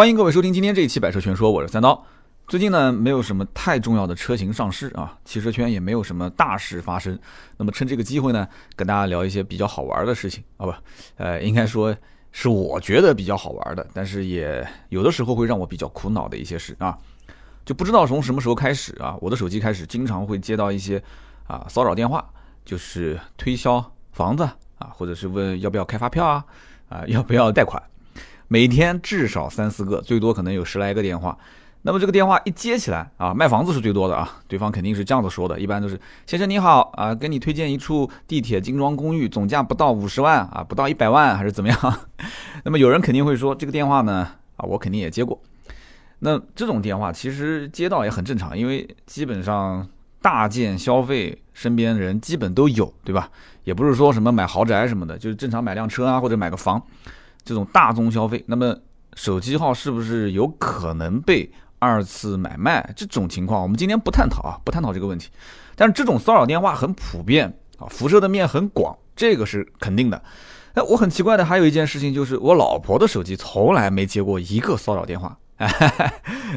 欢迎各位收听今天这一期《百车全说》，我是三刀。最近呢，没有什么太重要的车型上市啊，汽车圈也没有什么大事发生。那么趁这个机会呢，跟大家聊一些比较好玩的事情啊，不，呃，应该说是我觉得比较好玩的，但是也有的时候会让我比较苦恼的一些事啊。就不知道从什么时候开始啊，我的手机开始经常会接到一些啊骚扰电话，就是推销房子啊，或者是问要不要开发票啊，啊要不要贷款，每天至少三四个，最多可能有十来个电话。那么这个电话一接起来啊，卖房子是最多的啊，对方肯定是这样子说的，一般都是先生你好啊，给你推荐一处地铁精装公寓，总价不到五十万啊，不到一百万还是怎么样？那么有人肯定会说这个电话呢啊，我肯定也接过。那这种电话其实接到也很正常，因为基本上大件消费身边人基本都有，对吧？也不是说什么买豪宅什么的，就是正常买辆车啊或者买个房，这种大宗消费。那么手机号是不是有可能被？二次买卖这种情况，我们今天不探讨啊，不探讨这个问题。但是这种骚扰电话很普遍啊，辐射的面很广，这个是肯定的。哎，我很奇怪的还有一件事情就是，我老婆的手机从来没接过一个骚扰电话。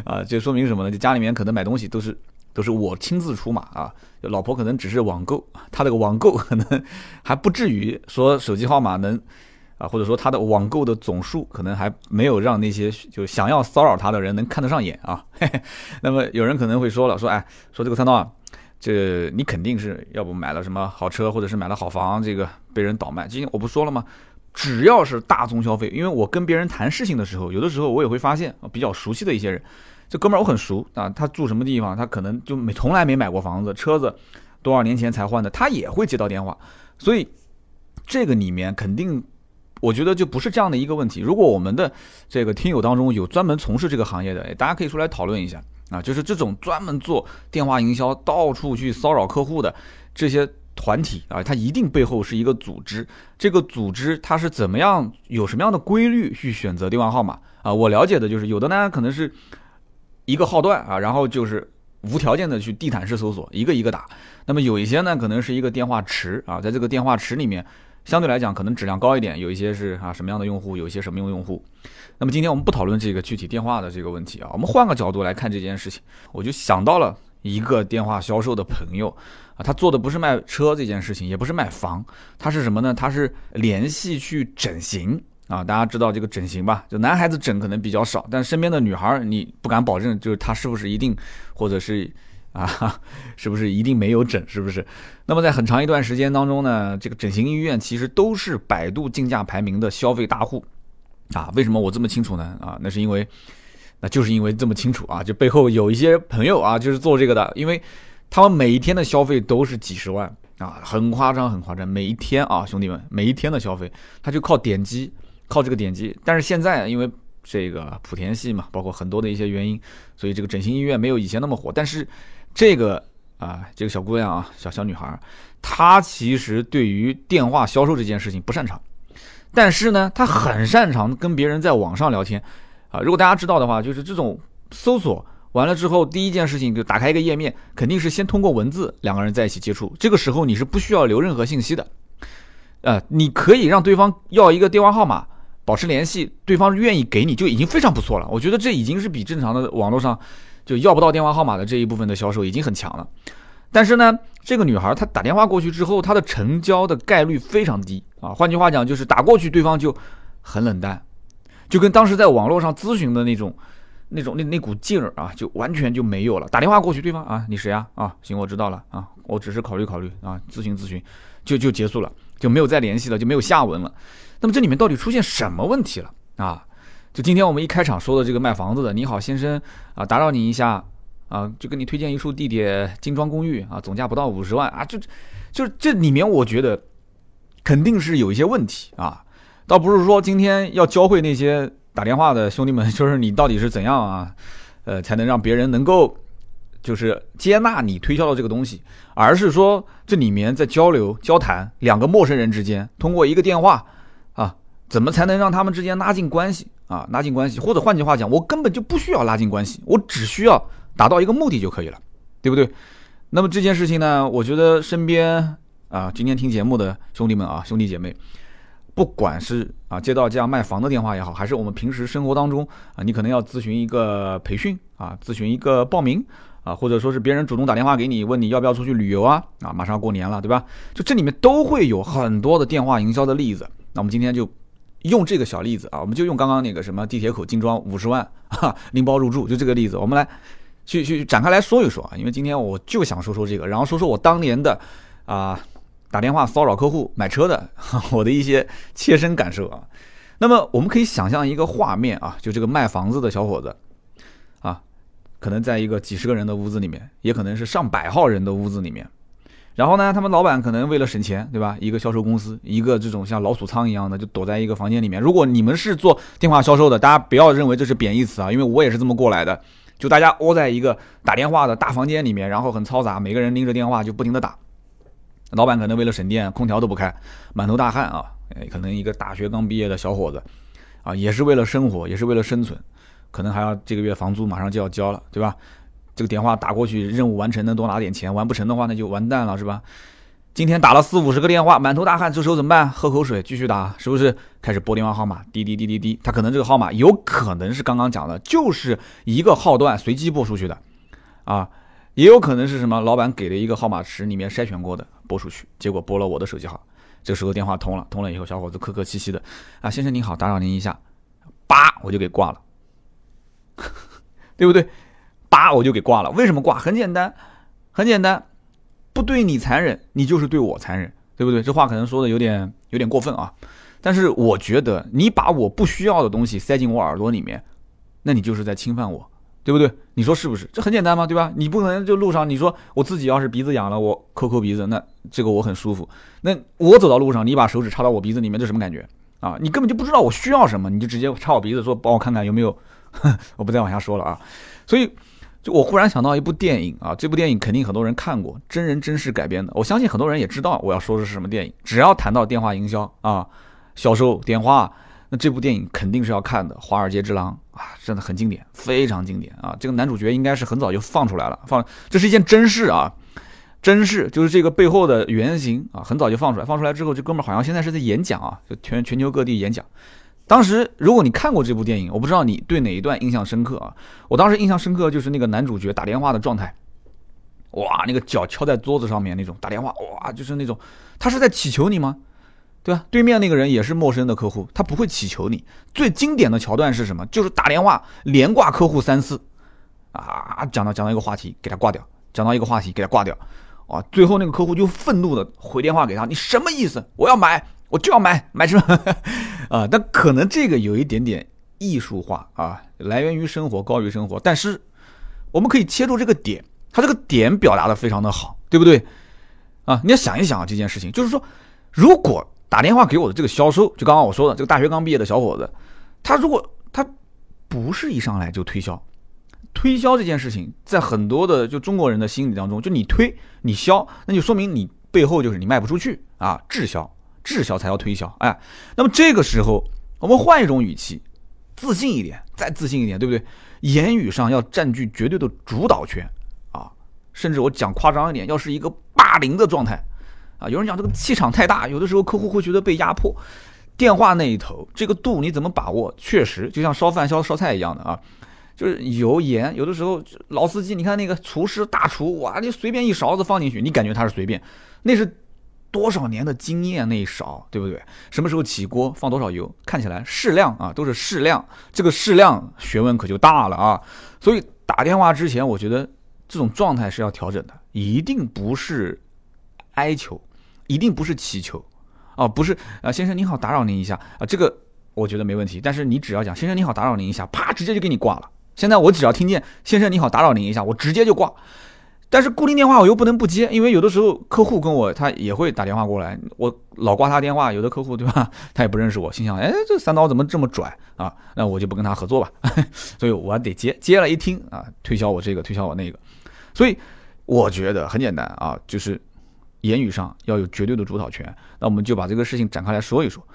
啊，这说明什么呢？就家里面可能买东西都是都是我亲自出马啊，老婆可能只是网购，她这个网购可能还不至于说手机号码能。啊，或者说他的网购的总数可能还没有让那些就想要骚扰他的人能看得上眼啊。那么有人可能会说了，说哎，说这个三刀啊，这你肯定是要不买了什么好车，或者是买了好房，这个被人倒卖。今天我不说了吗？只要是大宗消费，因为我跟别人谈事情的时候，有的时候我也会发现比较熟悉的一些人，这哥们儿我很熟啊，他住什么地方，他可能就没从来没买过房子，车子多少年前才换的，他也会接到电话，所以这个里面肯定。我觉得就不是这样的一个问题。如果我们的这个听友当中有专门从事这个行业的，大家可以出来讨论一下啊。就是这种专门做电话营销、到处去骚扰客户的这些团体啊，它一定背后是一个组织。这个组织它是怎么样、有什么样的规律去选择电话号码啊？我了解的就是，有的呢可能是一个号段啊，然后就是无条件的去地毯式搜索，一个一个打。那么有一些呢，可能是一个电话池啊，在这个电话池里面。相对来讲，可能质量高一点，有一些是啊什么样的用户，有一些什么用用户。那么今天我们不讨论这个具体电话的这个问题啊，我们换个角度来看这件事情。我就想到了一个电话销售的朋友啊，他做的不是卖车这件事情，也不是卖房，他是什么呢？他是联系去整形啊。大家知道这个整形吧？就男孩子整可能比较少，但身边的女孩你不敢保证，就是他是不是一定，或者是。啊，是不是一定没有整？是不是？那么在很长一段时间当中呢，这个整形医院其实都是百度竞价排名的消费大户啊。为什么我这么清楚呢？啊，那是因为，那就是因为这么清楚啊，就背后有一些朋友啊，就是做这个的，因为他们每一天的消费都是几十万啊，很夸张，很夸张。每一天啊，兄弟们，每一天的消费，他就靠点击，靠这个点击。但是现在因为这个莆田系嘛，包括很多的一些原因，所以这个整形医院没有以前那么火，但是。这个啊，这个小姑娘啊，小小女孩，她其实对于电话销售这件事情不擅长，但是呢，她很擅长跟别人在网上聊天啊。如果大家知道的话，就是这种搜索完了之后，第一件事情就打开一个页面，肯定是先通过文字两个人在一起接触。这个时候你是不需要留任何信息的，呃，你可以让对方要一个电话号码，保持联系，对方愿意给你就已经非常不错了。我觉得这已经是比正常的网络上。就要不到电话号码的这一部分的销售已经很强了，但是呢，这个女孩她打电话过去之后，她的成交的概率非常低啊。换句话讲，就是打过去对方就很冷淡，就跟当时在网络上咨询的那种、那种那那股劲儿啊，就完全就没有了。打电话过去，对方啊，你谁啊？啊，行，我知道了啊，我只是考虑考虑啊，咨询咨询，就就结束了，就没有再联系了，就没有下文了。那么这里面到底出现什么问题了啊？就今天我们一开场说的这个卖房子的，你好先生啊，打扰你一下啊，就给你推荐一处地铁精装公寓啊，总价不到五十万啊，就就这里面我觉得肯定是有一些问题啊，倒不是说今天要教会那些打电话的兄弟们，就是你到底是怎样啊，呃，才能让别人能够就是接纳你推销的这个东西，而是说这里面在交流交谈两个陌生人之间，通过一个电话啊，怎么才能让他们之间拉近关系？啊，拉近关系，或者换句话讲，我根本就不需要拉近关系，我只需要达到一个目的就可以了，对不对？那么这件事情呢，我觉得身边啊，今天听节目的兄弟们啊，兄弟姐妹，不管是啊接到这样卖房的电话也好，还是我们平时生活当中啊，你可能要咨询一个培训啊，咨询一个报名啊，或者说是别人主动打电话给你问你要不要出去旅游啊啊，马上要过年了，对吧？就这里面都会有很多的电话营销的例子。那我们今天就用这个小例子啊，我们就用刚刚那个什么地铁口精装五十万啊拎包入住，就这个例子，我们来去去展开来说一说啊。因为今天我就想说说这个，然后说说我当年的啊。打电话骚扰客户买车的，我的一些切身感受啊。那么我们可以想象一个画面啊，就这个卖房子的小伙子啊，可能在一个几十个人的屋子里面，也可能是上百号人的屋子里面。然后呢，他们老板可能为了省钱，对吧？一个销售公司，一个这种像老鼠仓一样的，就躲在一个房间里面。如果你们是做电话销售的，大家不要认为这是贬义词啊，因为我也是这么过来的。就大家窝在一个打电话的大房间里面，然后很嘈杂，每个人拎着电话就不停的打。老板可能为了省电，空调都不开，满头大汗啊！可能一个大学刚毕业的小伙子，啊，也是为了生活，也是为了生存，可能还要这个月房租马上就要交了，对吧？这个电话打过去，任务完成能多拿点钱，完不成的话那就完蛋了，是吧？今天打了四五十个电话，满头大汗，这时候怎么办？喝口水，继续打，是不是？开始拨电话号码，滴滴滴滴滴，他可能这个号码有可能是刚刚讲的，就是一个号段随机拨出去的，啊。也有可能是什么？老板给了一个号码池，里面筛选过的拨出去，结果拨了我的手机号。这时候电话通了，通了以后，小伙子客客气气的啊，先生您好，打扰您一下，叭我就给挂了，对不对？叭我就给挂了。为什么挂？很简单，很简单，不对你残忍，你就是对我残忍，对不对？这话可能说的有点有点过分啊，但是我觉得你把我不需要的东西塞进我耳朵里面，那你就是在侵犯我。对不对？你说是不是？这很简单嘛，对吧？你不可能就路上你说我自己要是鼻子痒了，我抠抠鼻子，那这个我很舒服。那我走到路上，你把手指插到我鼻子里面，这什么感觉啊？你根本就不知道我需要什么，你就直接插我鼻子说帮我看看有没有。我不再往下说了啊。所以，就我忽然想到一部电影啊，这部电影肯定很多人看过，真人真事改编的。我相信很多人也知道我要说的是什么电影。只要谈到电话营销啊，销售电话。那这部电影肯定是要看的，《华尔街之狼》啊，真的很经典，非常经典啊！这个男主角应该是很早就放出来了，放这是一件真事啊，真事就是这个背后的原型啊，很早就放出来，放出来之后，这哥们儿好像现在是在演讲啊，就全全球各地演讲。当时如果你看过这部电影，我不知道你对哪一段印象深刻啊？我当时印象深刻就是那个男主角打电话的状态，哇，那个脚敲在桌子上面那种打电话，哇，就是那种他是在祈求你吗？对吧？对面那个人也是陌生的客户，他不会乞求你。最经典的桥段是什么？就是打电话连挂客户三次，啊，讲到讲到一个话题，给他挂掉；讲到一个话题，给他挂掉。啊，最后那个客户就愤怒的回电话给他：“你什么意思？我要买，我就要买，买什么？” 啊，但可能这个有一点点艺术化啊，来源于生活，高于生活。但是我们可以切入这个点，他这个点表达的非常的好，对不对？啊，你要想一想啊，这件事情就是说，如果。打电话给我的这个销售，就刚刚我说的这个大学刚毕业的小伙子，他如果他不是一上来就推销，推销这件事情，在很多的就中国人的心理当中，就你推你销，那就说明你背后就是你卖不出去啊，滞销，滞销才要推销。哎，那么这个时候我们换一种语气，自信一点，再自信一点，对不对？言语上要占据绝对的主导权啊，甚至我讲夸张一点，要是一个霸凌的状态。啊，有人讲这个气场太大，有的时候客户会觉得被压迫。电话那一头，这个度你怎么把握？确实，就像烧饭、烧烧菜一样的啊，就是油盐，有的时候老司机，你看那个厨师大厨，哇，你随便一勺子放进去，你感觉他是随便，那是多少年的经验那一勺，对不对？什么时候起锅，放多少油，看起来适量啊，都是适量，这个适量学问可就大了啊。所以打电话之前，我觉得这种状态是要调整的，一定不是哀求。一定不是祈求，啊，不是啊，先生您好，打扰您一下啊，这个我觉得没问题。但是你只要讲先生您好，打扰您一下，啪，直接就给你挂了。现在我只要听见先生您好，打扰您一下，我直接就挂。但是固定电话我又不能不接，因为有的时候客户跟我他也会打电话过来，我老挂他电话，有的客户对吧，他也不认识我，心想，哎，这三刀怎么这么拽啊？那我就不跟他合作吧。所以我还得接，接了一听啊，推销我这个，推销我那个。所以我觉得很简单啊，就是。言语上要有绝对的主导权，那我们就把这个事情展开来说一说。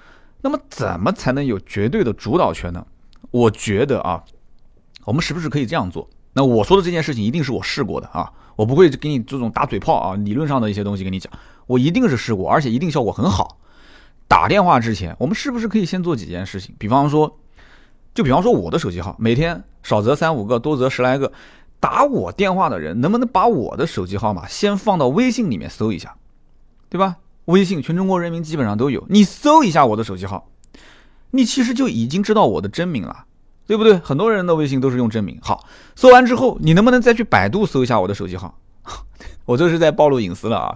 那么怎么才能有绝对的主导权呢？我觉得啊，我们是不是可以这样做？那我说的这件事情一定是我试过的啊，我不会给你这种打嘴炮啊，理论上的一些东西跟你讲，我一定是试过，而且一定效果很好。打电话之前，我们是不是可以先做几件事情？比方说，就比方说我的手机号，每天少则三五个，多则十来个，打我电话的人，能不能把我的手机号码先放到微信里面搜一下，对吧？微信全中国人民基本上都有，你搜一下我的手机号，你其实就已经知道我的真名了，对不对？很多人的微信都是用真名。好，搜完之后，你能不能再去百度搜一下我的手机号？我这是在暴露隐私了啊！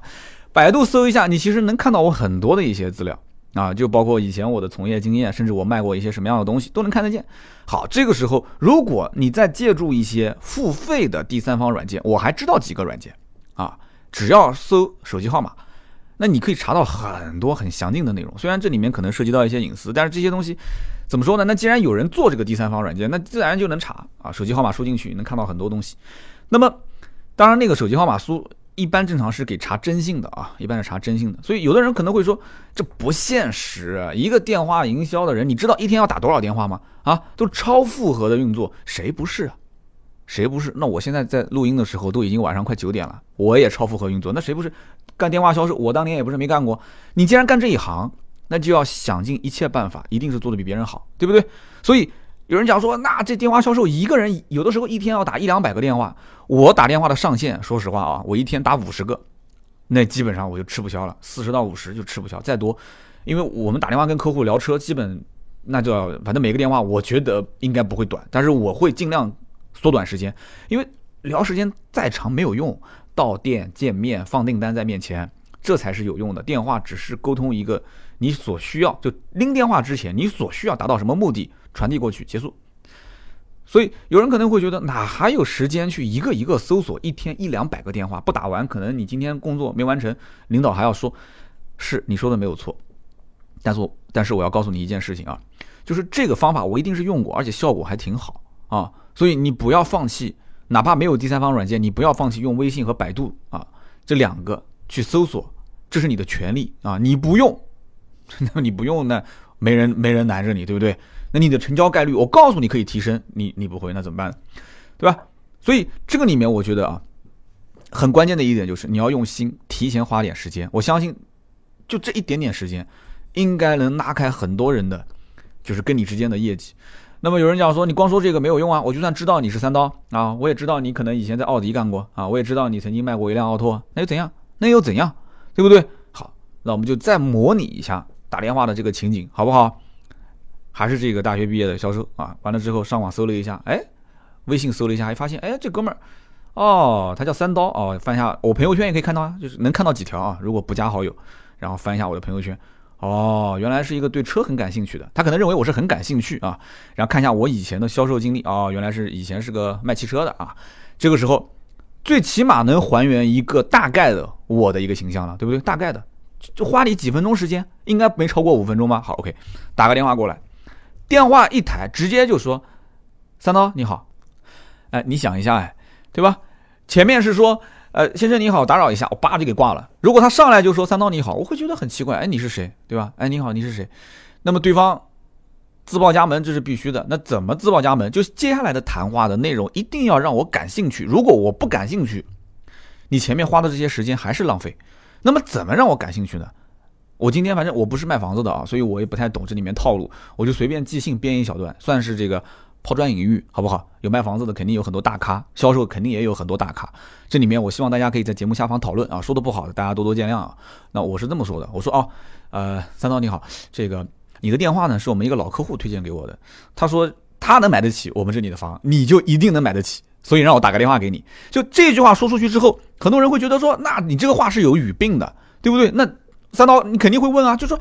百度搜一下，你其实能看到我很多的一些资料啊，就包括以前我的从业经验，甚至我卖过一些什么样的东西都能看得见。好，这个时候如果你再借助一些付费的第三方软件，我还知道几个软件啊，只要搜手机号码。那你可以查到很多很详尽的内容，虽然这里面可能涉及到一些隐私，但是这些东西怎么说呢？那既然有人做这个第三方软件，那自然就能查啊，手机号码输进去能看到很多东西。那么，当然那个手机号码输一般正常是给查征信的啊，一般是查征信的。所以有的人可能会说这不现实，一个电话营销的人，你知道一天要打多少电话吗？啊，都超负荷的运作，谁不是啊？谁不是？那我现在在录音的时候都已经晚上快九点了，我也超负荷运作，那谁不是？干电话销售，我当年也不是没干过。你既然干这一行，那就要想尽一切办法，一定是做的比别人好，对不对？所以有人讲说，那这电话销售一个人有的时候一天要打一两百个电话，我打电话的上限，说实话啊，我一天打五十个，那基本上我就吃不消了，四十到五十就吃不消，再多，因为我们打电话跟客户聊车，基本那就要，反正每个电话我觉得应该不会短，但是我会尽量缩短时间，因为聊时间再长没有用。到店见面放订单在面前，这才是有用的。电话只是沟通一个你所需要，就拎电话之前你所需要达到什么目的，传递过去结束。所以有人可能会觉得，哪还有时间去一个一个搜索，一天一两百个电话不打完，可能你今天工作没完成，领导还要说，是你说的没有错。但是但是我要告诉你一件事情啊，就是这个方法我一定是用过，而且效果还挺好啊，所以你不要放弃。哪怕没有第三方软件，你不要放弃用微信和百度啊这两个去搜索，这是你的权利啊！你不用，那你不用，那没人没人拦着你，对不对？那你的成交概率，我告诉你可以提升，你你不会，那怎么办？对吧？所以这个里面，我觉得啊，很关键的一点就是你要用心，提前花点时间。我相信，就这一点点时间，应该能拉开很多人的，就是跟你之间的业绩。那么有人讲说你光说这个没有用啊，我就算知道你是三刀啊，我也知道你可能以前在奥迪干过啊，我也知道你曾经卖过一辆奥拓，那又怎样？那又怎样？对不对？好，那我们就再模拟一下打电话的这个情景，好不好？还是这个大学毕业的销售啊，完了之后上网搜了一下，哎，微信搜了一下，还发现，哎，这哥们儿，哦，他叫三刀哦，翻一下我朋友圈也可以看到啊，就是能看到几条啊，如果不加好友，然后翻一下我的朋友圈。哦，原来是一个对车很感兴趣的，他可能认为我是很感兴趣啊。然后看一下我以前的销售经历，哦，原来是以前是个卖汽车的啊。这个时候，最起码能还原一个大概的我的一个形象了，对不对？大概的，就花你几分钟时间，应该没超过五分钟吧？好，OK，打个电话过来，电话一抬，直接就说：“三刀你好，哎，你想一下，哎，对吧？前面是说。”呃，先生你好，打扰一下，我叭就给挂了。如果他上来就说三刀你好，我会觉得很奇怪，哎，你是谁，对吧？哎，你好，你是谁？那么对方自报家门，这是必须的。那怎么自报家门？就接下来的谈话的内容一定要让我感兴趣。如果我不感兴趣，你前面花的这些时间还是浪费。那么怎么让我感兴趣呢？我今天反正我不是卖房子的啊，所以我也不太懂这里面套路，我就随便即兴编一小段，算是这个。抛砖引玉，好不好？有卖房子的，肯定有很多大咖；销售肯定也有很多大咖。这里面，我希望大家可以在节目下方讨论啊，说的不好的，大家多多见谅啊。那我是这么说的，我说哦，呃，三刀你好，这个你的电话呢，是我们一个老客户推荐给我的。他说他能买得起我们这里的房，你就一定能买得起，所以让我打个电话给你。就这句话说出去之后，很多人会觉得说，那你这个话是有语病的，对不对？那三刀你肯定会问啊，就说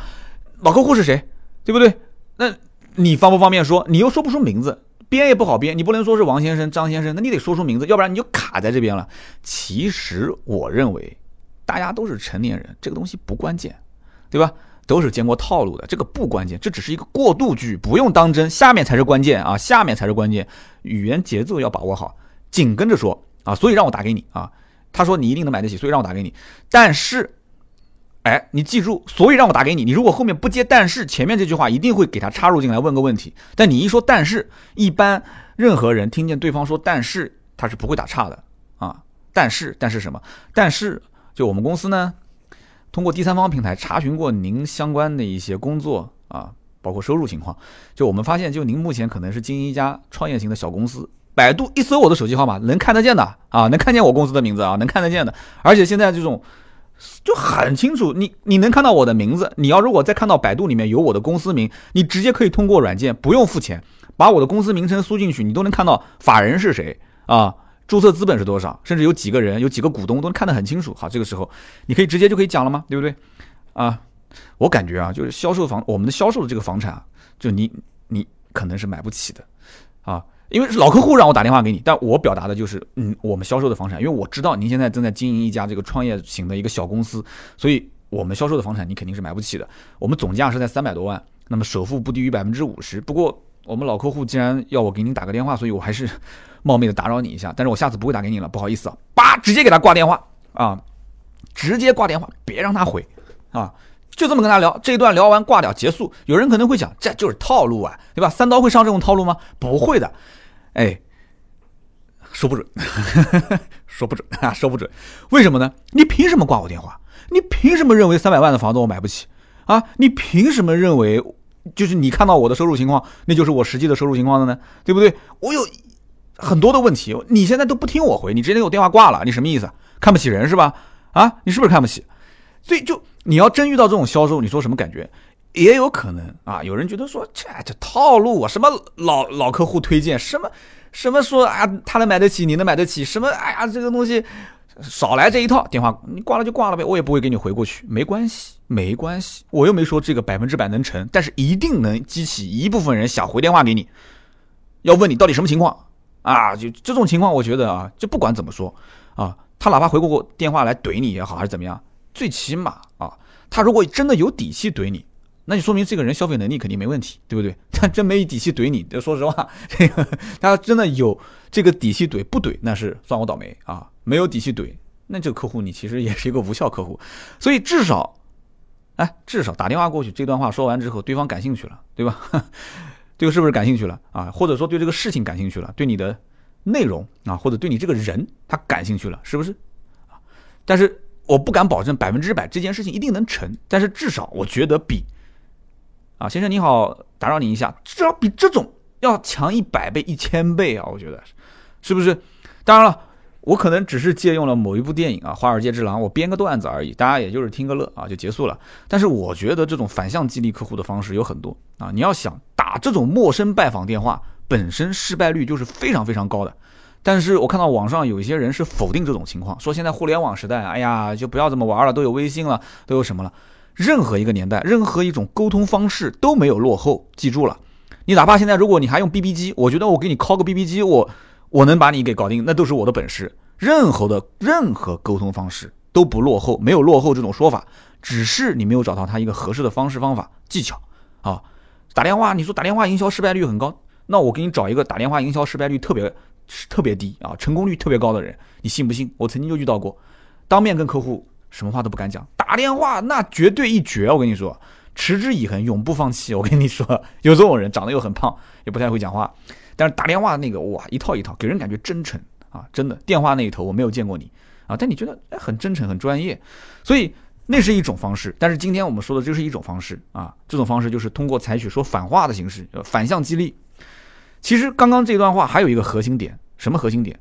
老客户是谁，对不对？那你方不方便说？你又说不出名字。编也不好编，你不能说是王先生、张先生，那你得说出名字，要不然你就卡在这边了。其实我认为，大家都是成年人，这个东西不关键，对吧？都是见过套路的，这个不关键，这只是一个过渡句，不用当真。下面才是关键啊，下面才是关键，语言节奏要把握好，紧跟着说啊。所以让我打给你啊，他说你一定能买得起，所以让我打给你，但是。哎，你记住，所以让我打给你。你如果后面不接，但是前面这句话一定会给他插入进来问个问题。但你一说但是，一般任何人听见对方说但是，他是不会打岔的啊。但是，但是什么？但是就我们公司呢，通过第三方平台查询过您相关的一些工作啊，包括收入情况，就我们发现，就您目前可能是经营一家创业型的小公司。百度一搜我的手机号码，能看得见的啊，能看见我公司的名字啊，能看得见的。而且现在这种就很清楚，你你能看到我的名字，你要如果再看到百度里面有我的公司名，你直接可以通过软件不用付钱，把我的公司名称输进去，你都能看到法人是谁啊。注册资本是多少？甚至有几个人，有几个股东都能看得很清楚。好，这个时候你可以直接就可以讲了吗？对不对？啊，我感觉啊，就是销售房，我们的销售的这个房产啊，就你你可能是买不起的啊，因为是老客户让我打电话给你，但我表达的就是，嗯，我们销售的房产，因为我知道您现在正在经营一家这个创业型的一个小公司，所以我们销售的房产你肯定是买不起的。我们总价是在三百多万，那么首付不低于百分之五十。不过我们老客户既然要我给您打个电话，所以我还是。冒昧的打扰你一下，但是我下次不会打给你了，不好意思啊，叭，直接给他挂电话啊，直接挂电话，别让他回啊，就这么跟他聊，这一段聊完挂掉结束。有人可能会讲，这就是套路啊，对吧？三刀会上这种套路吗？不会的，哎，说不准，说不准啊，说不准，为什么呢？你凭什么挂我电话？你凭什么认为三百万的房子我买不起啊？你凭什么认为就是你看到我的收入情况，那就是我实际的收入情况的呢？对不对？我有。很多的问题，你现在都不听我回，你直接给我电话挂了，你什么意思？看不起人是吧？啊，你是不是看不起？所以就你要真遇到这种销售，你说什么感觉？也有可能啊，有人觉得说这这套路啊，什么老老客户推荐，什么什么说啊，他能买得起，你能买得起，什么哎呀，这个东西少来这一套，电话你挂了就挂了呗，我也不会给你回过去，没关系，没关系，我又没说这个百分之百能成，但是一定能激起一部分人想回电话给你，要问你到底什么情况。啊，就这种情况，我觉得啊，就不管怎么说，啊，他哪怕回过电话来怼你也好，还是怎么样，最起码啊，他如果真的有底气怼你，那就说明这个人消费能力肯定没问题，对不对？他真没底气怼你，说实话，这个他要真的有这个底气怼，不怼那是算我倒霉啊，没有底气怼，那这个客户你其实也是一个无效客户，所以至少，哎，至少打电话过去，这段话说完之后，对方感兴趣了，对吧？这个是不是感兴趣了啊？或者说对这个事情感兴趣了，对你的内容啊，或者对你这个人他感兴趣了，是不是？啊，但是我不敢保证百分之百这件事情一定能成，但是至少我觉得比啊，先生你好，打扰你一下，至少比这种要强一百倍、一千倍啊，我觉得是不是？当然了。我可能只是借用了某一部电影啊，《华尔街之狼》，我编个段子而已，大家也就是听个乐啊，就结束了。但是我觉得这种反向激励客户的方式有很多啊。你要想打这种陌生拜访电话，本身失败率就是非常非常高的。但是我看到网上有一些人是否定这种情况，说现在互联网时代，哎呀，就不要这么玩了，都有微信了，都有什么了？任何一个年代，任何一种沟通方式都没有落后。记住了，你哪怕现在如果你还用 BB 机，我觉得我给你敲个 BB 机，我。我能把你给搞定，那都是我的本事。任何的任何沟通方式都不落后，没有落后这种说法，只是你没有找到他一个合适的方式方法技巧啊。打电话，你说打电话营销失败率很高，那我给你找一个打电话营销失败率特别特别低啊，成功率特别高的人，你信不信？我曾经就遇到过，当面跟客户什么话都不敢讲，打电话那绝对一绝。我跟你说，持之以恒，永不放弃。我跟你说，有这种人，长得又很胖，也不太会讲话。但是打电话那个哇，一套一套，给人感觉真诚啊，真的。电话那一头我没有见过你啊，但你觉得哎很真诚很专业，所以那是一种方式。但是今天我们说的就是一种方式啊，这种方式就是通过采取说反话的形式，反向激励。其实刚刚这段话还有一个核心点，什么核心点？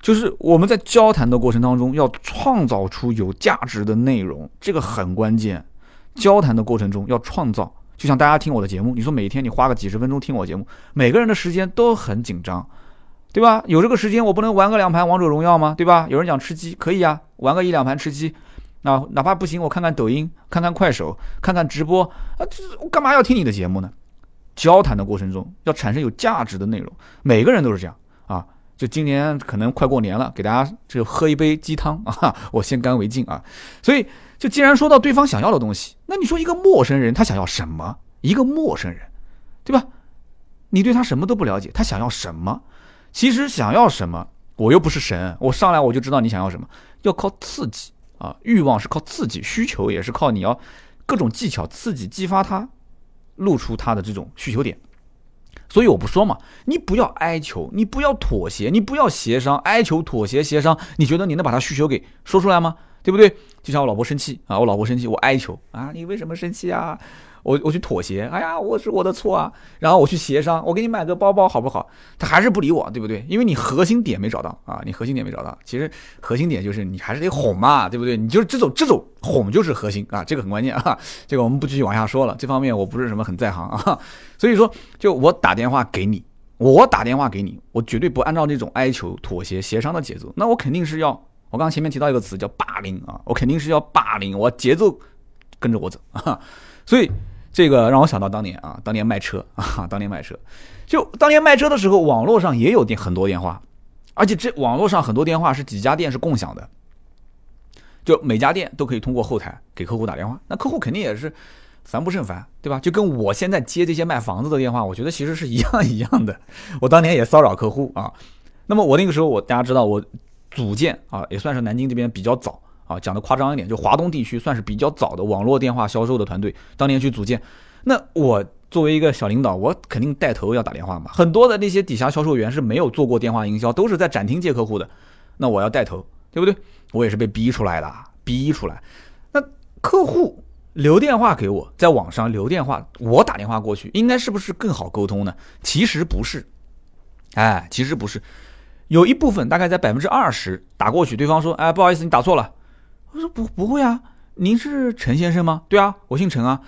就是我们在交谈的过程当中要创造出有价值的内容，这个很关键。交谈的过程中要创造。就像大家听我的节目，你说每天你花个几十分钟听我节目，每个人的时间都很紧张，对吧？有这个时间，我不能玩个两盘王者荣耀吗？对吧？有人讲吃鸡，可以啊，玩个一两盘吃鸡，啊，哪怕不行，我看看抖音，看看快手，看看直播，啊，这我干嘛要听你的节目呢？交谈的过程中要产生有价值的内容，每个人都是这样。就今年可能快过年了，给大家就喝一杯鸡汤啊，我先干为敬啊，所以。就既然说到对方想要的东西，那你说一个陌生人他想要什么？一个陌生人，对吧？你对他什么都不了解，他想要什么？其实想要什么，我又不是神，我上来我就知道你想要什么。要靠刺激啊，欲望是靠刺激，需求也是靠你要各种技巧刺激激发他，露出他的这种需求点。所以我不说嘛，你不要哀求，你不要妥协，你不要协商，哀求、妥协、协商，你觉得你能把他需求给说出来吗？对不对？就像我老婆生气啊，我老婆生气，我哀求啊，你为什么生气啊？我我去妥协，哎呀，我是我的错啊，然后我去协商，我给你买个包包好不好？他还是不理我，对不对？因为你核心点没找到啊，你核心点没找到。其实核心点就是你还是得哄嘛，对不对？你就是这种这种哄就是核心啊，这个很关键啊。这个我们不继续往下说了，这方面我不是什么很在行啊。所以说，就我打电话给你，我打电话给你，我绝对不按照那种哀求、妥协、协商的节奏，那我肯定是要，我刚刚前面提到一个词叫霸凌啊，我肯定是要霸凌，我节奏跟着我走啊，所以。这个让我想到当年啊，当年卖车啊，当年卖车，就当年卖车的时候，网络上也有电很多电话，而且这网络上很多电话是几家店是共享的，就每家店都可以通过后台给客户打电话，那客户肯定也是烦不胜烦，对吧？就跟我现在接这些卖房子的电话，我觉得其实是一样一样的。我当年也骚扰客户啊，那么我那个时候我大家知道我组建啊，也算是南京这边比较早。啊，讲的夸张一点，就华东地区算是比较早的网络电话销售的团队，当年去组建。那我作为一个小领导，我肯定带头要打电话嘛。很多的那些底下销售员是没有做过电话营销，都是在展厅接客户的。那我要带头，对不对？我也是被逼出来的，逼出来。那客户留电话给我，在网上留电话，我打电话过去，应该是不是更好沟通呢？其实不是，哎，其实不是。有一部分大概在百分之二十打过去，对方说，哎，不好意思，你打错了。我说不不会啊，您是陈先生吗？对啊，我姓陈啊。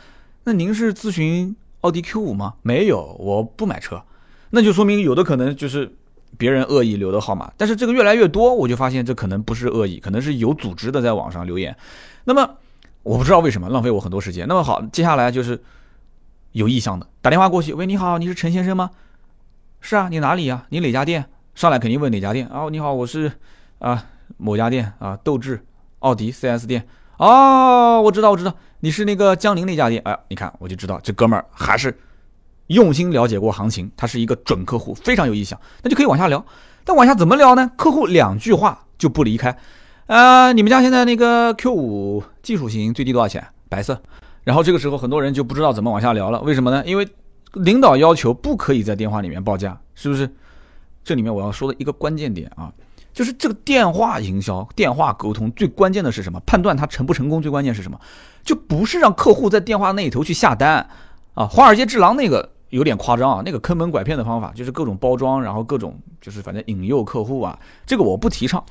那您是咨询奥迪 Q 五吗？没有，我不买车。那就说明有的可能就是别人恶意留的号码，但是这个越来越多，我就发现这可能不是恶意，可能是有组织的在网上留言。那么我不知道为什么浪费我很多时间。那么好，接下来就是有意向的打电话过去，喂，你好，你是陈先生吗？是啊，你哪里呀？你哪家店？上来肯定问哪家店啊？你好，我是啊某家店啊，斗志。奥迪 4S 店哦，我知道，我知道，你是那个江宁那家店。哎，你看，我就知道这哥们儿还是用心了解过行情，他是一个准客户，非常有意向，那就可以往下聊。但往下怎么聊呢？客户两句话就不离开。呃，你们家现在那个 Q5 技术型最低多少钱？白色。然后这个时候很多人就不知道怎么往下聊了，为什么呢？因为领导要求不可以在电话里面报价，是不是？这里面我要说的一个关键点啊。就是这个电话营销、电话沟通最关键的是什么？判断它成不成功最关键是什么？就不是让客户在电话那一头去下单啊！华尔街之狼那个有点夸张啊，那个坑蒙拐骗的方法，就是各种包装，然后各种就是反正引诱客户啊，这个我不提倡。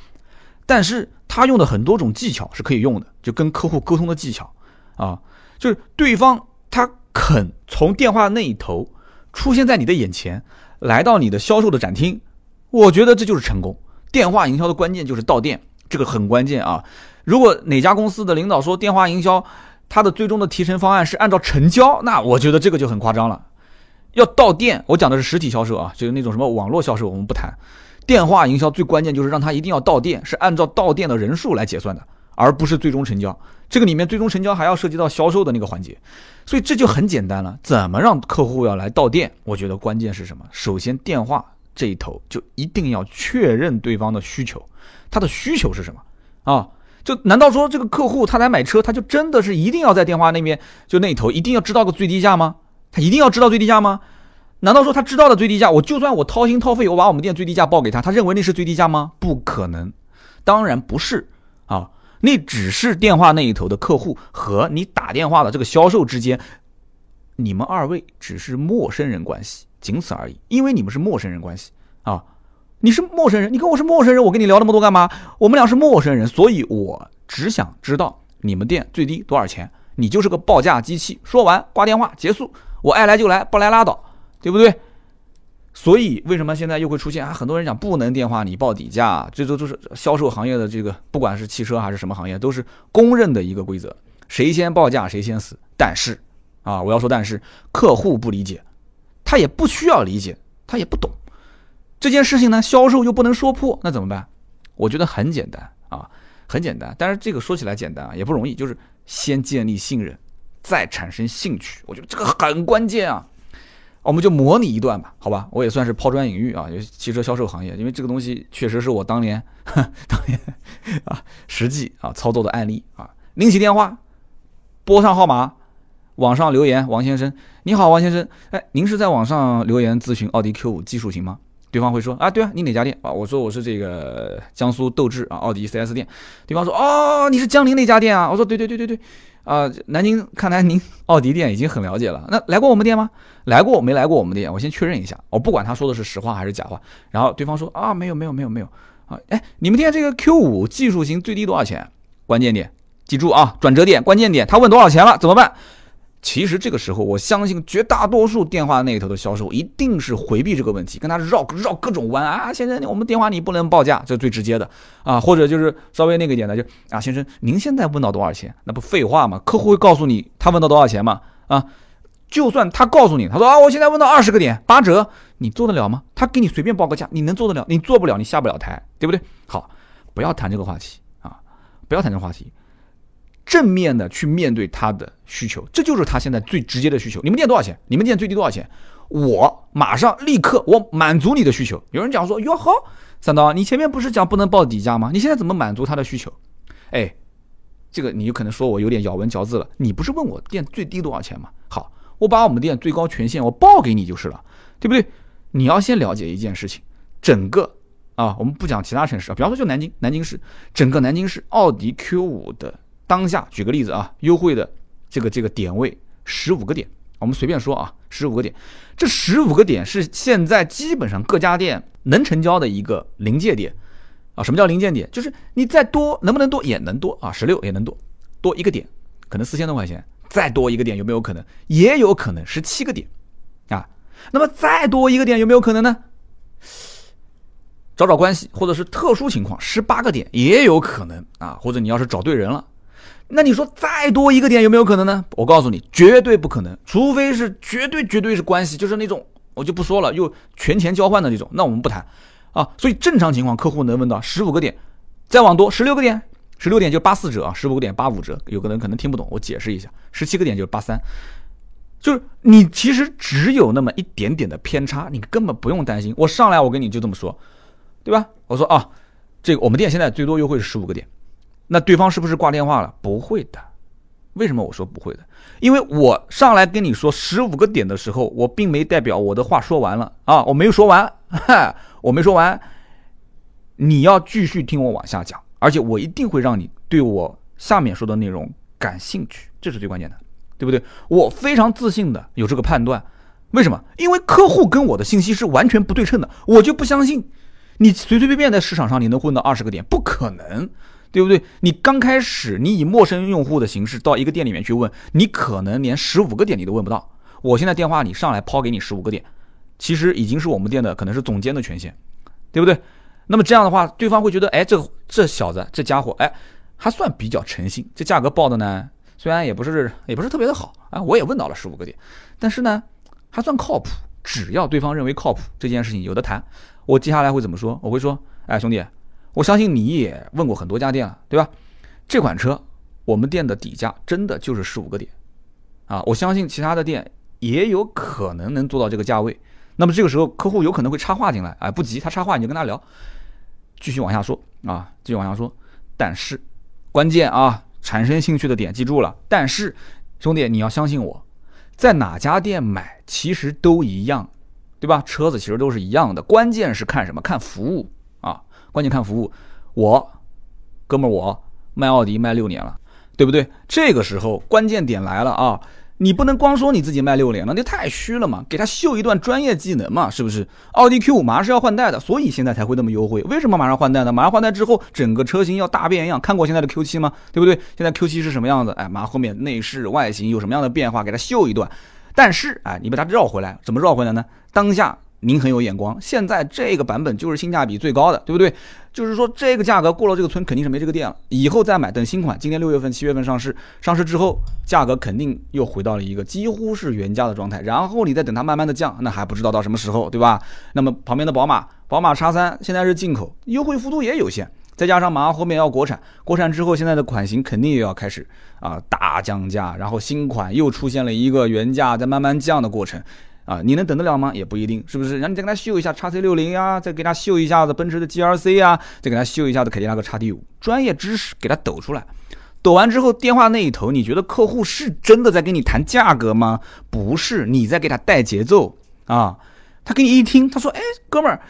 但是他用的很多种技巧是可以用的，就跟客户沟通的技巧啊，就是对方他肯从电话那一头出现在你的眼前，来到你的销售的展厅，我觉得这就是成功。电话营销的关键就是到店，这个很关键啊！如果哪家公司的领导说电话营销，他的最终的提成方案是按照成交，那我觉得这个就很夸张了。要到店，我讲的是实体销售啊，就是那种什么网络销售我们不谈。电话营销最关键就是让他一定要到店，是按照到店的人数来结算的，而不是最终成交。这个里面最终成交还要涉及到销售的那个环节，所以这就很简单了。怎么让客户要来到店？我觉得关键是什么？首先电话。这一头就一定要确认对方的需求，他的需求是什么啊？就难道说这个客户他来买车，他就真的是一定要在电话那边就那一头一定要知道个最低价吗？他一定要知道最低价吗？难道说他知道的最低价，我就算我掏心掏肺，我把我们店最低价报给他，他认为那是最低价吗？不可能，当然不是啊！那只是电话那一头的客户和你打电话的这个销售之间，你们二位只是陌生人关系。仅此而已，因为你们是陌生人关系啊，你是陌生人，你跟我是陌生人，我跟你聊那么多干嘛？我们俩是陌生人，所以我只想知道你们店最低多少钱，你就是个报价机器。说完挂电话结束，我爱来就来，不来拉倒，对不对？所以为什么现在又会出现啊？很多人讲不能电话你报底价，这都都是销售行业的这个，不管是汽车还是什么行业，都是公认的一个规则，谁先报价谁先死。但是啊，我要说但是，客户不理解。他也不需要理解，他也不懂这件事情呢。销售又不能说破，那怎么办？我觉得很简单啊，很简单。但是这个说起来简单啊，也不容易。就是先建立信任，再产生兴趣。我觉得这个很关键啊。我们就模拟一段吧，好吧？我也算是抛砖引玉啊。汽车销售行业，因为这个东西确实是我当年 当年啊实际啊操作的案例啊。拎起电话，拨上号码，网上留言，王先生，你好，王先生，哎，您是在网上留言咨询奥迪 Q 五技术型吗？对方会说啊，对啊，你哪家店啊？我说我是这个江苏斗志啊，奥迪 4S 店。对方说哦，你是江宁那家店啊？我说对对对对对，啊，南京，看来您奥迪店已经很了解了。那来过我们店吗？来过没来过我们店？我先确认一下，我不管他说的是实话还是假话。然后对方说啊，没有没有没有没有啊，哎，你们店这个 Q 五技术型最低多少钱？关键点。记住啊，转折点、关键点，他问多少钱了，怎么办？其实这个时候，我相信绝大多数电话那头的销售一定是回避这个问题，跟他绕绕各种弯啊。先生，我们电话你不能报价，这是最直接的啊。或者就是稍微那个一点的，就啊，先生，您现在问到多少钱？那不废话吗？客户会告诉你他问到多少钱吗？啊，就算他告诉你，他说啊，我现在问到二十个点，八折，你做得了吗？他给你随便报个价，你能做得了？你做不了，你下不了台，对不对？好，不要谈这个话题啊，不要谈这个话题。正面的去面对他的需求，这就是他现在最直接的需求。你们店多少钱？你们店最低多少钱？我马上立刻我满足你的需求。有人讲说哟呵，三刀，你前面不是讲不能报底价吗？你现在怎么满足他的需求？哎，这个你有可能说我有点咬文嚼字了。你不是问我店最低多少钱吗？好，我把我们店最高权限我报给你就是了，对不对？你要先了解一件事情，整个啊，我们不讲其他城市啊，比方说就南京，南京市整个南京市奥迪 Q 五的。当下举个例子啊，优惠的这个这个点位十五个点，我们随便说啊，十五个点，这十五个点是现在基本上各家店能成交的一个临界点啊。什么叫临界点？就是你再多能不能多也能多啊，十六也能多，多一个点可能四千多块钱，再多一个点有没有可能？也有可能十七个点啊。那么再多一个点有没有可能呢？找找关系或者是特殊情况，十八个点也有可能啊，或者你要是找对人了。那你说再多一个点有没有可能呢？我告诉你，绝对不可能，除非是绝对绝对是关系，就是那种我就不说了，又权钱交换的那种，那我们不谈啊。所以正常情况，客户能问到十五个点，再往多十六个点，十六点就八四折啊，十五个点八五折。有个人可能听不懂，我解释一下，十七个点就是八三，就是你其实只有那么一点点的偏差，你根本不用担心。我上来我跟你就这么说，对吧？我说啊，这个我们店现在最多优惠是十五个点。那对方是不是挂电话了？不会的，为什么我说不会的？因为我上来跟你说十五个点的时候，我并没代表我的话说完了啊，我没有说完，我没说完，你要继续听我往下讲，而且我一定会让你对我下面说的内容感兴趣，这是最关键的，对不对？我非常自信的有这个判断，为什么？因为客户跟我的信息是完全不对称的，我就不相信你随随便便在市场上你能混到二十个点，不可能。对不对？你刚开始，你以陌生用户的形式到一个店里面去问，你可能连十五个点你都问不到。我现在电话里上来抛给你十五个点，其实已经是我们店的可能是总监的权限，对不对？那么这样的话，对方会觉得，哎，这这小子，这家伙，哎，还算比较诚信。这价格报的呢，虽然也不是也不是特别的好啊，我也问到了十五个点，但是呢，还算靠谱。只要对方认为靠谱，这件事情有的谈。我接下来会怎么说？我会说，哎，兄弟。我相信你也问过很多家店了，对吧？这款车我们店的底价真的就是十五个点啊！我相信其他的店也有可能能做到这个价位。那么这个时候客户有可能会插话进来，哎，不急，他插话你就跟他聊，继续往下说啊，继续往下说。但是关键啊，产生兴趣的点记住了。但是兄弟，你要相信我，在哪家店买其实都一样，对吧？车子其实都是一样的，关键是看什么？看服务。关键看服务，我哥们儿我卖奥迪卖六年了，对不对？这个时候关键点来了啊！你不能光说你自己卖六年了，那太虚了嘛！给他秀一段专业技能嘛，是不是？奥迪 Q 五马上是要换代的，所以现在才会那么优惠。为什么马上换代呢？马上换代之后，整个车型要大变样。看过现在的 Q 七吗？对不对？现在 Q 七是什么样子？哎，马上后面内饰外形有什么样的变化？给他秀一段。但是哎，你把它绕回来，怎么绕回来呢？当下。您很有眼光，现在这个版本就是性价比最高的，对不对？就是说这个价格过了这个村肯定是没这个店了，以后再买等新款，今年六月份、七月份上市，上市之后价格肯定又回到了一个几乎是原价的状态，然后你再等它慢慢的降，那还不知道到什么时候，对吧？那么旁边的宝马，宝马叉三现在是进口，优惠幅度也有限，再加上马上后面要国产，国产之后现在的款型肯定又要开始啊大降价，然后新款又出现了一个原价在慢慢降的过程。啊，你能等得了吗？也不一定，是不是？然后你再给他秀一下叉 C 六零呀，再给他秀一下子奔驰的 G R C 啊，再给他秀一下子凯迪拉克叉 D 五，专业知识给他抖出来。抖完之后，电话那一头，你觉得客户是真的在跟你谈价格吗？不是，你在给他带节奏啊。他给你一听，他说：“哎，哥们儿，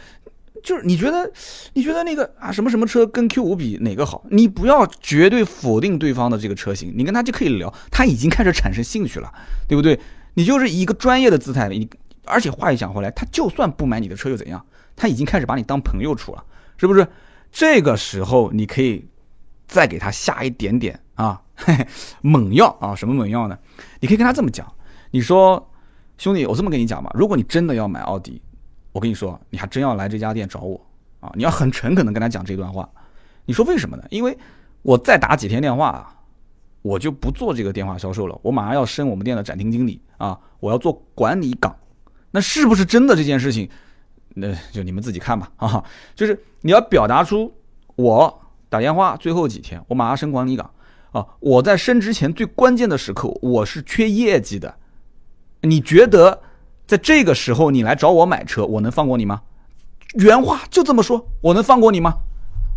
就是你觉得，你觉得那个啊什么什么车跟 Q 五比哪个好？你不要绝对否定对方的这个车型，你跟他就可以聊，他已经开始产生兴趣了，对不对？你就是一个专业的姿态，你而且话一讲回来，他就算不买你的车又怎样？他已经开始把你当朋友处了，是不是？这个时候你可以。”再给他下一点点啊，猛药啊！什么猛药呢？你可以跟他这么讲，你说兄弟，我这么跟你讲吧，如果你真的要买奥迪，我跟你说，你还真要来这家店找我啊！你要很诚恳的跟他讲这段话。你说为什么呢？因为我再打几天电话，我就不做这个电话销售了，我马上要升我们店的展厅经理啊，我要做管理岗。那是不是真的这件事情？那就你们自己看吧啊！就是你要表达出我。打电话，最后几天我马上升管理岗，啊，我在升职前最关键的时刻，我是缺业绩的。你觉得在这个时候你来找我买车，我能放过你吗？原话就这么说，我能放过你吗？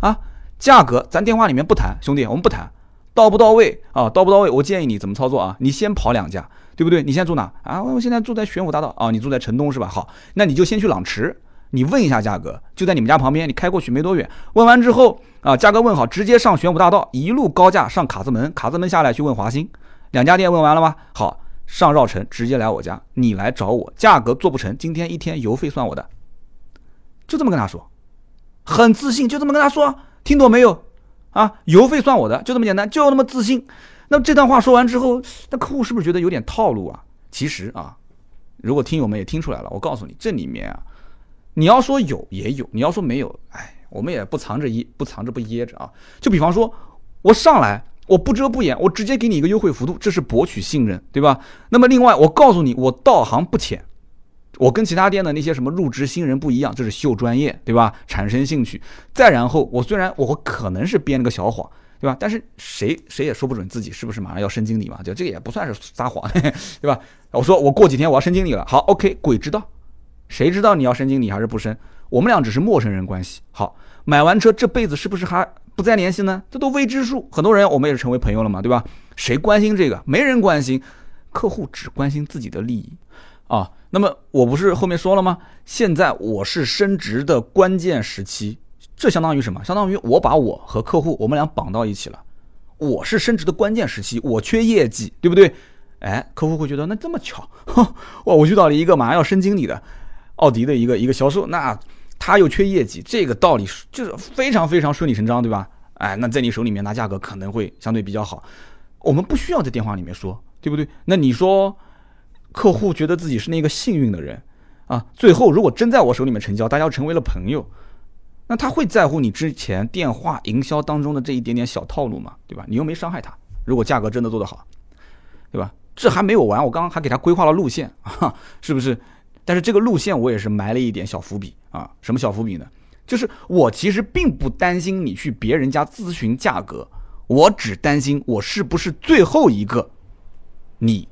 啊，价格咱电话里面不谈，兄弟，我们不谈，到不到位啊？到不到位？我建议你怎么操作啊？你先跑两家，对不对？你现在住哪啊？我现在住在玄武大道啊，你住在城东是吧？好，那你就先去朗驰。你问一下价格，就在你们家旁边，你开过去没多远。问完之后啊，价格问好，直接上玄武大道，一路高架上卡子门，卡子门下来去问华兴。两家店问完了吗？好，上绕城直接来我家，你来找我，价格做不成，今天一天油费算我的。就这么跟他说，很自信，就这么跟他说，听懂没有？啊，油费算我的，就这么简单，就那么自信。那么这段话说完之后，那客户是不是觉得有点套路啊？其实啊，如果听友们也听出来了，我告诉你，这里面啊。你要说有也有，你要说没有，哎，我们也不藏着掖，不藏着不掖着啊。就比方说，我上来我不遮不掩，我直接给你一个优惠幅度，这是博取信任，对吧？那么另外，我告诉你，我道行不浅，我跟其他店的那些什么入职新人不一样，这是秀专业，对吧？产生兴趣。再然后，我虽然我可能是编了个小谎，对吧？但是谁谁也说不准自己是不是马上要升经理嘛？就这个也不算是撒谎，对吧？我说我过几天我要升经理了，好，OK，鬼知道。谁知道你要升经理还是不升？我们俩只是陌生人关系。好，买完车这辈子是不是还不再联系呢？这都未知数。很多人我们也是成为朋友了嘛，对吧？谁关心这个？没人关心，客户只关心自己的利益啊。那么我不是后面说了吗？现在我是升职的关键时期，这相当于什么？相当于我把我和客户我们俩绑到一起了。我是升职的关键时期，我缺业绩，对不对？哎，客户会觉得那这么巧，哇，我遇到了一个马上要升经理的。奥迪的一个一个销售，那他又缺业绩，这个道理就是非常非常顺理成章，对吧？哎，那在你手里面拿价格可能会相对比较好。我们不需要在电话里面说，对不对？那你说，客户觉得自己是那个幸运的人啊，最后如果真在我手里面成交，大家成为了朋友，那他会在乎你之前电话营销当中的这一点点小套路吗？对吧？你又没伤害他，如果价格真的做得好，对吧？这还没有完，我刚刚还给他规划了路线，是不是？但是这个路线我也是埋了一点小伏笔啊，什么小伏笔呢？就是我其实并不担心你去别人家咨询价格，我只担心我是不是最后一个你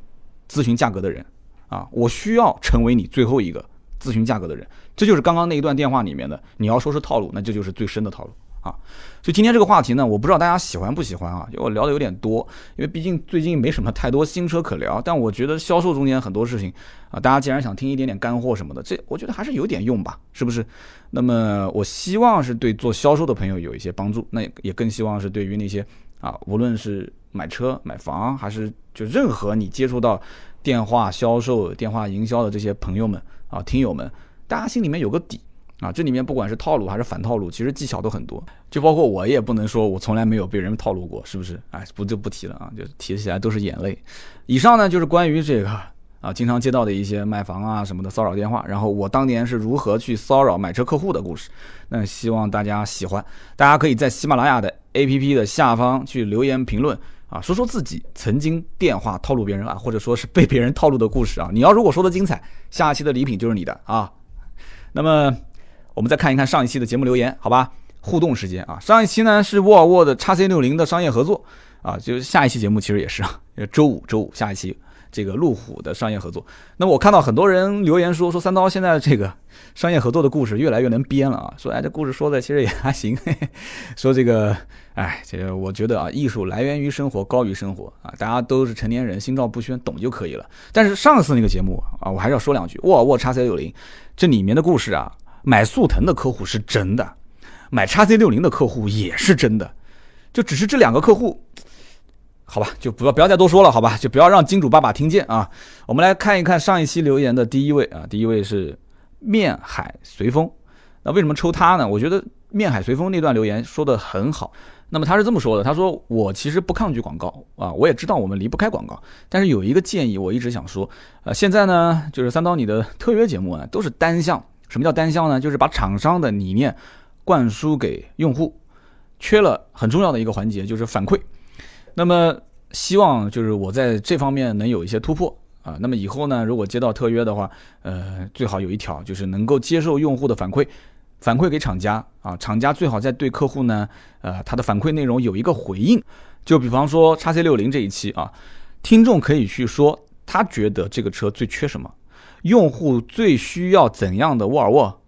咨询价格的人啊，我需要成为你最后一个咨询价格的人，这就是刚刚那一段电话里面的，你要说是套路，那这就是最深的套路。啊，所以今天这个话题呢，我不知道大家喜欢不喜欢啊，因为我聊的有点多，因为毕竟最近没什么太多新车可聊。但我觉得销售中间很多事情啊，大家既然想听一点点干货什么的，这我觉得还是有点用吧，是不是？那么我希望是对做销售的朋友有一些帮助，那也更希望是对于那些啊，无论是买车、买房，还是就任何你接触到电话销售、电话营销的这些朋友们啊、听友们，大家心里面有个底。啊，这里面不管是套路还是反套路，其实技巧都很多。就包括我也不能说我从来没有被人套路过，是不是？哎，不就不提了啊，就提起来都是眼泪。以上呢就是关于这个啊，经常接到的一些卖房啊什么的骚扰电话，然后我当年是如何去骚扰买车客户的故事。那希望大家喜欢，大家可以在喜马拉雅的 APP 的下方去留言评论啊，说说自己曾经电话套路别人啊，或者说是被别人套路的故事啊。你要如果说的精彩，下一期的礼品就是你的啊。那么。我们再看一看上一期的节目留言，好吧？互动时间啊，上一期呢是沃尔沃的 x C 六零的商业合作啊，就下一期节目其实也是啊，周五周五下一期这个路虎的商业合作。那么我看到很多人留言说说三刀现在这个商业合作的故事越来越能编了啊，说哎这故事说的其实也还行，嘿 嘿说这个哎这个我觉得啊艺术来源于生活高于生活啊，大家都是成年人心照不宣懂就可以了。但是上次那个节目啊，我还是要说两句，沃尔沃 x C 六零这里面的故事啊，买速腾的客户是真的，买 x C 六零的客户也是真的。就只是这两个客户，好吧，就不要不要再多说了，好吧，就不要让金主爸爸听见啊。我们来看一看上一期留言的第一位啊，第一位是面海随风。那为什么抽他呢？我觉得面海随风那段留言说的很好。那么他是这么说的，他说我其实不抗拒广告啊，我也知道我们离不开广告，但是有一个建议我一直想说，呃，现在呢就是三刀你的特约节目啊都是单向，什么叫单向呢？就是把厂商的理念灌输给用户。缺了很重要的一个环节，就是反馈。那么希望就是我在这方面能有一些突破啊。那么以后呢，如果接到特约的话，呃，最好有一条就是能够接受用户的反馈，反馈给厂家啊。厂家最好在对客户呢，呃，他的反馈内容有一个回应。就比方说叉 C 六零这一期啊，听众可以去说他觉得这个车最缺什么，用户最需要怎样的沃尔沃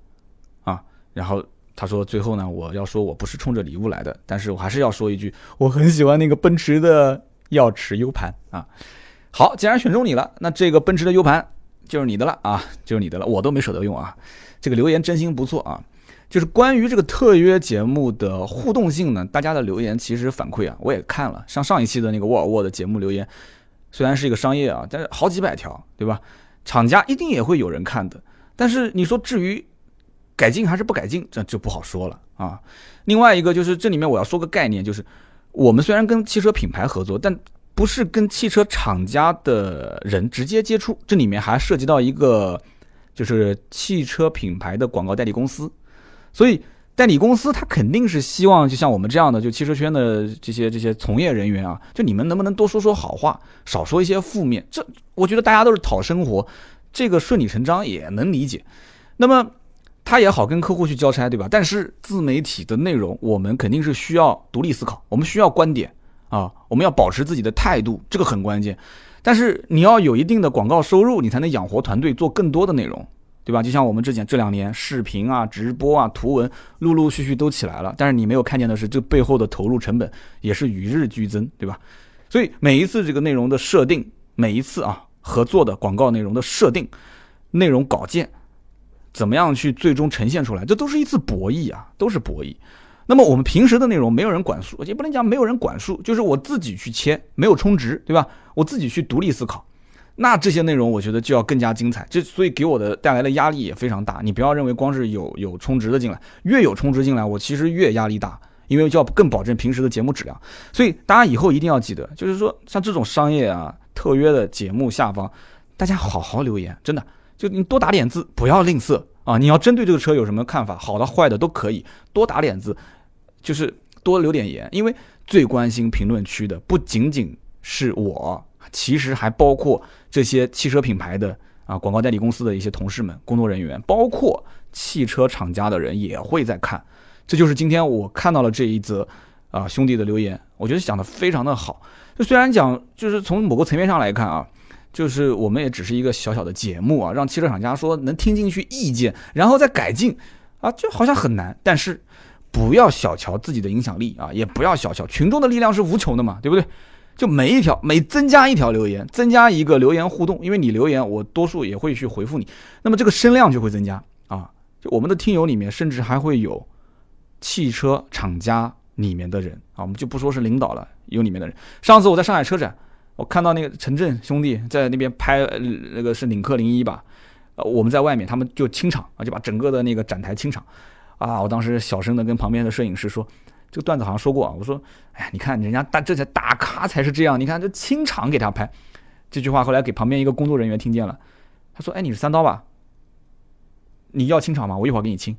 啊，然后。他说：“最后呢，我要说我不是冲着礼物来的，但是我还是要说一句，我很喜欢那个奔驰的钥匙 U 盘啊。好，既然选中你了，那这个奔驰的 U 盘就是你的了啊，就是你的了，我都没舍得用啊。这个留言真心不错啊，就是关于这个特约节目的互动性呢，大家的留言其实反馈啊，我也看了，像上一期的那个沃尔沃的节目留言，虽然是一个商业啊，但是好几百条，对吧？厂家一定也会有人看的，但是你说至于……改进还是不改进，这就不好说了啊。另外一个就是这里面我要说个概念，就是我们虽然跟汽车品牌合作，但不是跟汽车厂家的人直接接触，这里面还涉及到一个就是汽车品牌的广告代理公司。所以代理公司他肯定是希望，就像我们这样的就汽车圈的这些这些从业人员啊，就你们能不能多说说好话，少说一些负面？这我觉得大家都是讨生活，这个顺理成章也能理解。那么。他也好跟客户去交差，对吧？但是自媒体的内容，我们肯定是需要独立思考，我们需要观点啊，我们要保持自己的态度，这个很关键。但是你要有一定的广告收入，你才能养活团队做更多的内容，对吧？就像我们之前这两年视频啊、直播啊、图文陆陆续续都起来了，但是你没有看见的是，这背后的投入成本也是与日俱增，对吧？所以每一次这个内容的设定，每一次啊合作的广告内容的设定、内容稿件。怎么样去最终呈现出来？这都是一次博弈啊，都是博弈。那么我们平时的内容没有人管束，也不能讲没有人管束，就是我自己去切，没有充值，对吧？我自己去独立思考，那这些内容我觉得就要更加精彩。这所以给我的带来的压力也非常大。你不要认为光是有有充值的进来，越有充值进来，我其实越压力大，因为就要更保证平时的节目质量。所以大家以后一定要记得，就是说像这种商业啊、特约的节目下方，大家好好留言，真的。就你多打点字，不要吝啬啊！你要针对这个车有什么看法，好的坏的都可以，多打点字，就是多留点言。因为最关心评论区的不仅仅是我，其实还包括这些汽车品牌的啊广告代理公司的一些同事们、工作人员，包括汽车厂家的人也会在看。这就是今天我看到了这一则啊兄弟的留言，我觉得讲的非常的好。就虽然讲，就是从某个层面上来看啊。就是我们也只是一个小小的节目啊，让汽车厂家说能听进去意见，然后再改进啊，就好像很难。但是不要小瞧自己的影响力啊，也不要小瞧群众的力量是无穷的嘛，对不对？就每一条每增加一条留言，增加一个留言互动，因为你留言，我多数也会去回复你，那么这个声量就会增加啊。就我们的听友里面，甚至还会有汽车厂家里面的人啊，我们就不说是领导了，有里面的人。上次我在上海车展。我看到那个陈震兄弟在那边拍，那个是领克零一吧？呃，我们在外面，他们就清场啊，就把整个的那个展台清场。啊，我当时小声的跟旁边的摄影师说，这个段子好像说过啊，我说，哎呀，你看人家大这才大咖才是这样，你看这清场给他拍。这句话后来给旁边一个工作人员听见了，他说，哎，你是三刀吧？你要清场吗？我一会儿给你清。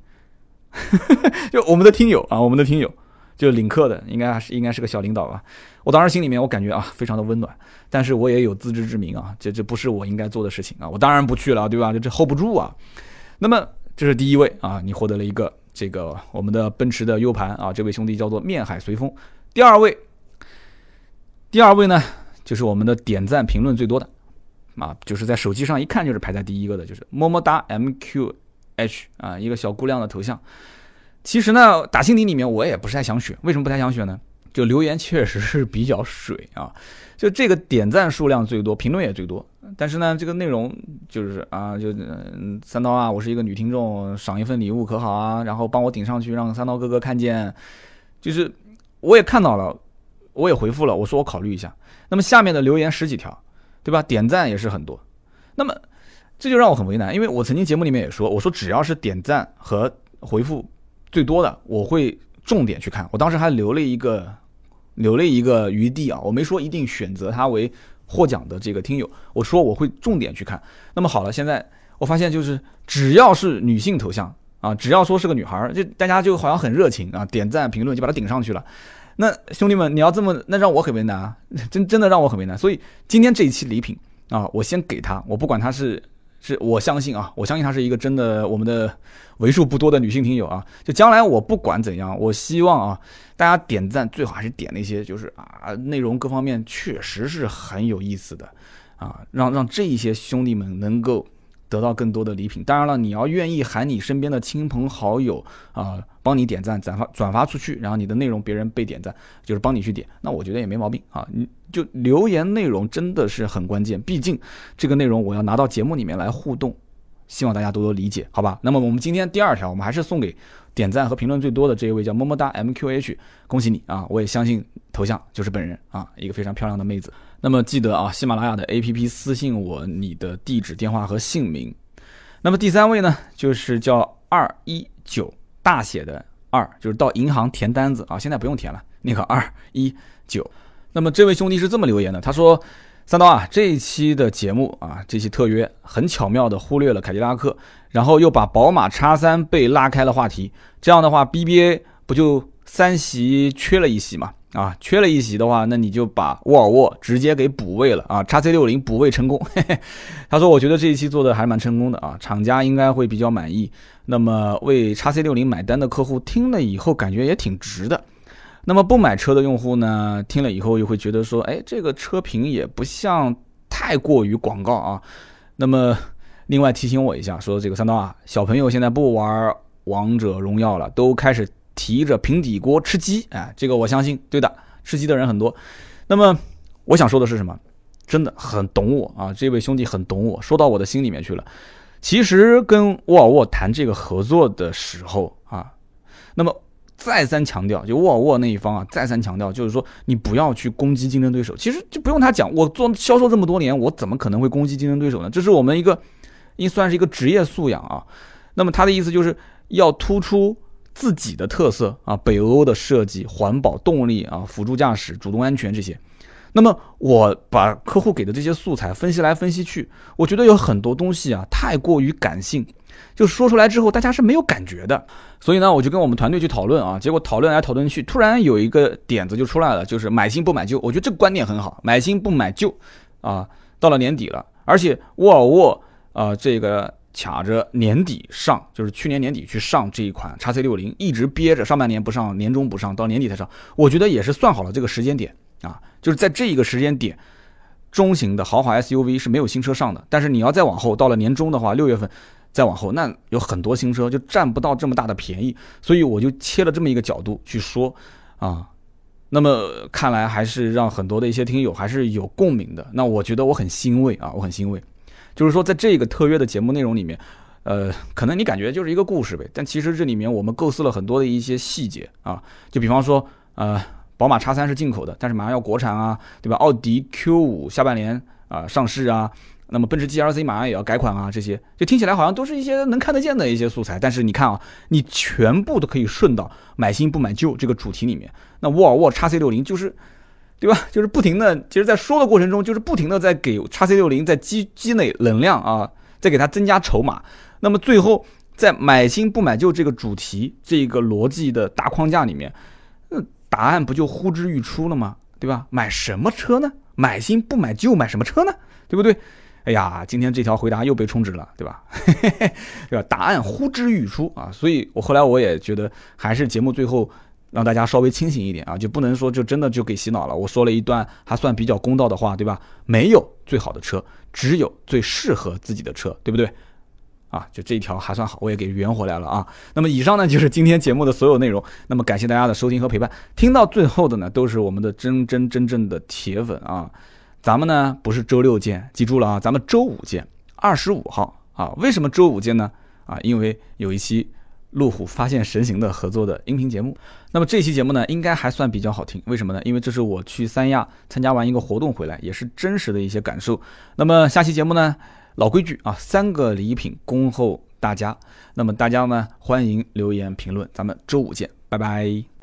就我们的听友啊，我们的听友。就领克的，应该还是应该是个小领导吧。我当时心里面我感觉啊，非常的温暖，但是我也有自知之明啊，这这不是我应该做的事情啊，我当然不去了，对吧？这这 hold 不住啊。那么这是第一位啊，你获得了一个这个我们的奔驰的 U 盘啊，这位兄弟叫做面海随风。第二位，第二位呢，就是我们的点赞评论最多的啊，就是在手机上一看就是排在第一个的，就是么么哒 MQH 啊，一个小姑娘的头像。其实呢，打心底里面我也不是太想选，为什么不太想选呢？就留言确实是比较水啊，就这个点赞数量最多，评论也最多，但是呢，这个内容就是啊，就嗯，三刀啊，我是一个女听众，赏一份礼物可好啊？然后帮我顶上去，让三刀哥哥看见，就是我也看到了，我也回复了，我说我考虑一下。那么下面的留言十几条，对吧？点赞也是很多，那么这就让我很为难，因为我曾经节目里面也说，我说只要是点赞和回复。最多的我会重点去看，我当时还留了一个留了一个余地啊，我没说一定选择他为获奖的这个听友，我说我会重点去看。那么好了，现在我发现就是只要是女性头像啊，只要说是个女孩，就大家就好像很热情啊，点赞评论就把它顶上去了。那兄弟们，你要这么那让我很为难啊，真真的让我很为难。所以今天这一期礼品啊，我先给他，我不管他是。是我相信啊，我相信她是一个真的我们的为数不多的女性听友啊。就将来我不管怎样，我希望啊，大家点赞最好还是点那些就是啊内容各方面确实是很有意思的啊，让让这一些兄弟们能够。得到更多的礼品，当然了，你要愿意喊你身边的亲朋好友啊，帮你点赞、转发、转发出去，然后你的内容别人被点赞，就是帮你去点，那我觉得也没毛病啊。你就留言内容真的是很关键，毕竟这个内容我要拿到节目里面来互动，希望大家多多理解，好吧？那么我们今天第二条，我们还是送给点赞和评论最多的这一位叫么么哒 MQH，恭喜你啊！我也相信头像就是本人啊，一个非常漂亮的妹子。那么记得啊，喜马拉雅的 APP 私信我你的地址、电话和姓名。那么第三位呢，就是叫二一九大写的二，就是到银行填单子啊，现在不用填了，那个二一九。那么这位兄弟是这么留言的，他说：“三刀啊，这一期的节目啊，这期特约很巧妙的忽略了凯迪拉克，然后又把宝马叉三被拉开了话题，这样的话 BBA 不就三席缺了一席嘛？”啊，缺了一席的话，那你就把沃尔沃直接给补位了啊！叉 C 六零补位成功。他说：“我觉得这一期做的还蛮成功的啊，厂家应该会比较满意。那么为叉 C 六零买单的客户听了以后，感觉也挺值的。那么不买车的用户呢，听了以后又会觉得说，哎，这个车评也不像太过于广告啊。那么另外提醒我一下，说这个三刀啊，小朋友现在不玩王者荣耀了，都开始。”提着平底锅吃鸡，哎，这个我相信，对的，吃鸡的人很多。那么我想说的是什么？真的很懂我啊，这位兄弟很懂我，说到我的心里面去了。其实跟沃尔沃谈这个合作的时候啊，那么再三强调，就沃尔沃那一方啊，再三强调，就是说你不要去攻击竞争对手。其实就不用他讲，我做销售这么多年，我怎么可能会攻击竞争对手呢？这是我们一个，应算是一个职业素养啊。那么他的意思就是要突出。自己的特色啊，北欧的设计、环保、动力啊、辅助驾驶、主动安全这些。那么我把客户给的这些素材分析来分析去，我觉得有很多东西啊太过于感性，就说出来之后大家是没有感觉的。所以呢，我就跟我们团队去讨论啊，结果讨论来讨论去，突然有一个点子就出来了，就是买新不买旧。我觉得这个观点很好，买新不买旧啊。到了年底了，而且沃尔沃啊这个。卡着年底上，就是去年年底去上这一款叉 C 六零，一直憋着上半年不上，年终不上，到年底才上。我觉得也是算好了这个时间点啊，就是在这一个时间点，中型的豪华 SUV 是没有新车上的。但是你要再往后，到了年终的话，六月份再往后，那有很多新车就占不到这么大的便宜。所以我就切了这么一个角度去说啊，那么看来还是让很多的一些听友还是有共鸣的。那我觉得我很欣慰啊，我很欣慰。就是说，在这个特约的节目内容里面，呃，可能你感觉就是一个故事呗，但其实这里面我们构思了很多的一些细节啊，就比方说，呃，宝马叉三是进口的，但是马上要国产啊，对吧？奥迪 Q 五下半年啊上市啊，那么奔驰 GLC 马上也要改款啊，这些就听起来好像都是一些能看得见的一些素材，但是你看啊，你全部都可以顺到买新不买旧这个主题里面，那沃尔沃叉 C 六零就是。对吧？就是不停的，其实，在说的过程中，就是不停的在给叉 C 六零在积积累能量啊，在给它增加筹码。那么最后，在买新不买旧这个主题、这个逻辑的大框架里面，那答案不就呼之欲出了吗？对吧？买什么车呢？买新不买旧，买什么车呢？对不对？哎呀，今天这条回答又被充值了，对吧？对吧？答案呼之欲出啊！所以我后来我也觉得，还是节目最后。让大家稍微清醒一点啊，就不能说就真的就给洗脑了。我说了一段还算比较公道的话，对吧？没有最好的车，只有最适合自己的车，对不对？啊，就这一条还算好，我也给圆回来了啊。那么以上呢就是今天节目的所有内容。那么感谢大家的收听和陪伴，听到最后的呢都是我们的真真真正的铁粉啊。咱们呢不是周六见，记住了啊，咱们周五见，二十五号啊。为什么周五见呢？啊，因为有一期路虎发现神行的合作的音频节目。那么这期节目呢，应该还算比较好听。为什么呢？因为这是我去三亚参加完一个活动回来，也是真实的一些感受。那么下期节目呢？老规矩啊，三个礼品恭候大家。那么大家呢，欢迎留言评论，咱们周五见，拜拜。